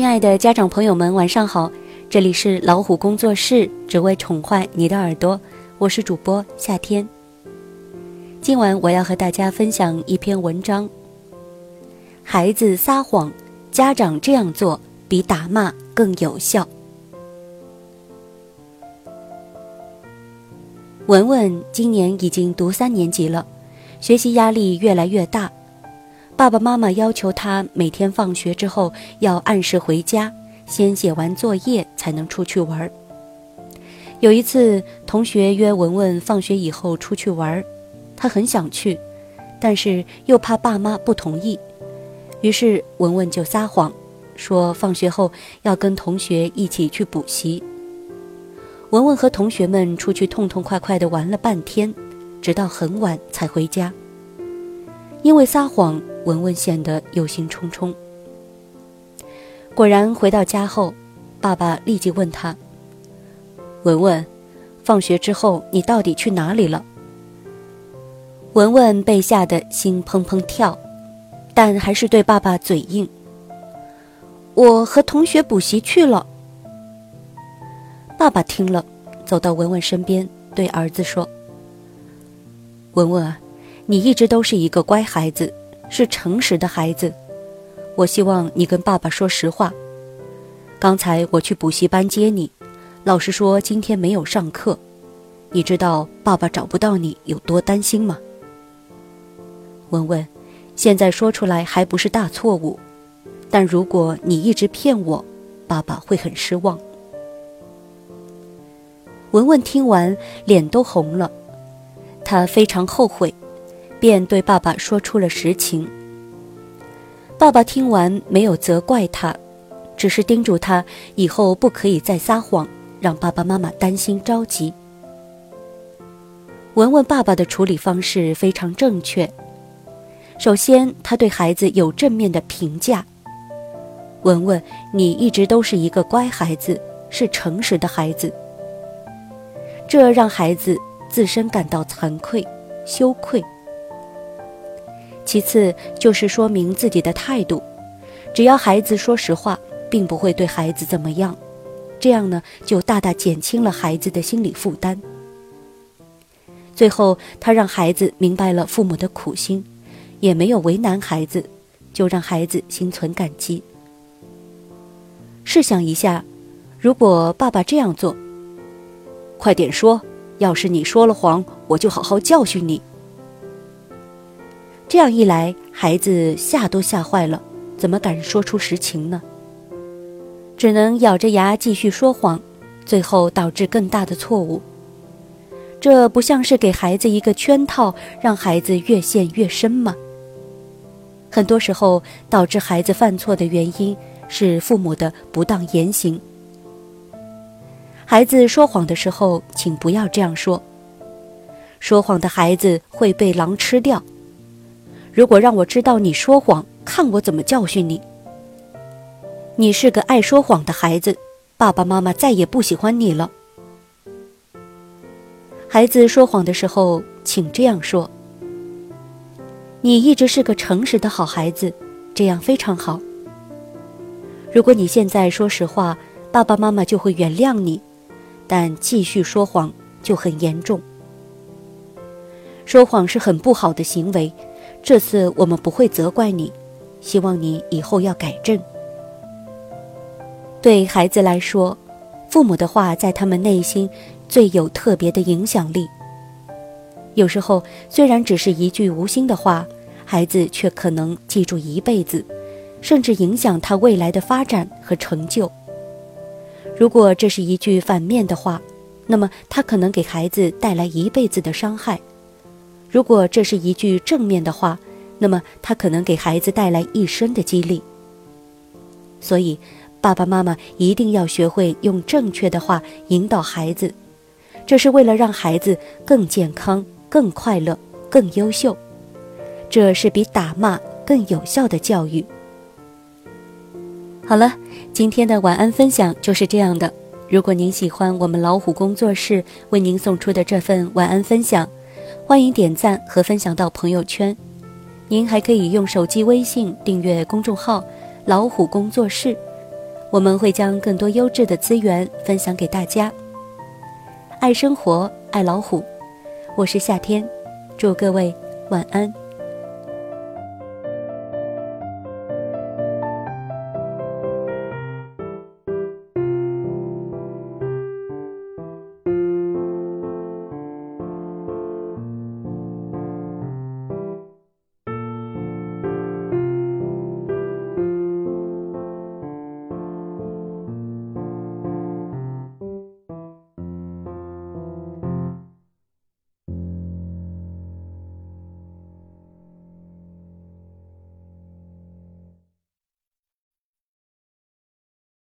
亲爱的家长朋友们，晚上好！这里是老虎工作室，只为宠坏你的耳朵，我是主播夏天。今晚我要和大家分享一篇文章：孩子撒谎，家长这样做比打骂更有效。文文今年已经读三年级了，学习压力越来越大。爸爸妈妈要求他每天放学之后要按时回家，先写完作业才能出去玩。有一次，同学约文文放学以后出去玩，他很想去，但是又怕爸妈不同意，于是文文就撒谎，说放学后要跟同学一起去补习。文文和同学们出去痛痛快快地玩了半天，直到很晚才回家。因为撒谎。文文显得忧心忡忡。果然，回到家后，爸爸立即问他：“文文，放学之后你到底去哪里了？”文文被吓得心砰砰跳，但还是对爸爸嘴硬：“我和同学补习去了。”爸爸听了，走到文文身边，对儿子说：“文文啊，你一直都是一个乖孩子。”是诚实的孩子，我希望你跟爸爸说实话。刚才我去补习班接你，老师说今天没有上课，你知道爸爸找不到你有多担心吗？文文，现在说出来还不是大错误，但如果你一直骗我，爸爸会很失望。文文听完脸都红了，他非常后悔。便对爸爸说出了实情。爸爸听完没有责怪他，只是叮嘱他以后不可以再撒谎，让爸爸妈妈担心着急。文文爸爸的处理方式非常正确。首先，他对孩子有正面的评价：“文文，你一直都是一个乖孩子，是诚实的孩子。”这让孩子自身感到惭愧、羞愧。其次就是说明自己的态度，只要孩子说实话，并不会对孩子怎么样，这样呢就大大减轻了孩子的心理负担。最后，他让孩子明白了父母的苦心，也没有为难孩子，就让孩子心存感激。试想一下，如果爸爸这样做，快点说，要是你说了谎，我就好好教训你。这样一来，孩子吓都吓坏了，怎么敢说出实情呢？只能咬着牙继续说谎，最后导致更大的错误。这不像是给孩子一个圈套，让孩子越陷越深吗？很多时候，导致孩子犯错的原因是父母的不当言行。孩子说谎的时候，请不要这样说：“说谎的孩子会被狼吃掉。”如果让我知道你说谎，看我怎么教训你。你是个爱说谎的孩子，爸爸妈妈再也不喜欢你了。孩子说谎的时候，请这样说：“你一直是个诚实的好孩子，这样非常好。如果你现在说实话，爸爸妈妈就会原谅你；但继续说谎就很严重。说谎是很不好的行为。”这次我们不会责怪你，希望你以后要改正。对孩子来说，父母的话在他们内心最有特别的影响力。有时候虽然只是一句无心的话，孩子却可能记住一辈子，甚至影响他未来的发展和成就。如果这是一句反面的话，那么他可能给孩子带来一辈子的伤害。如果这是一句正面的话，那么他可能给孩子带来一生的激励。所以，爸爸妈妈一定要学会用正确的话引导孩子，这是为了让孩子更健康、更快乐、更优秀。这是比打骂更有效的教育。好了，今天的晚安分享就是这样的。如果您喜欢我们老虎工作室为您送出的这份晚安分享，欢迎点赞和分享到朋友圈，您还可以用手机微信订阅公众号“老虎工作室”，我们会将更多优质的资源分享给大家。爱生活，爱老虎，我是夏天，祝各位晚安。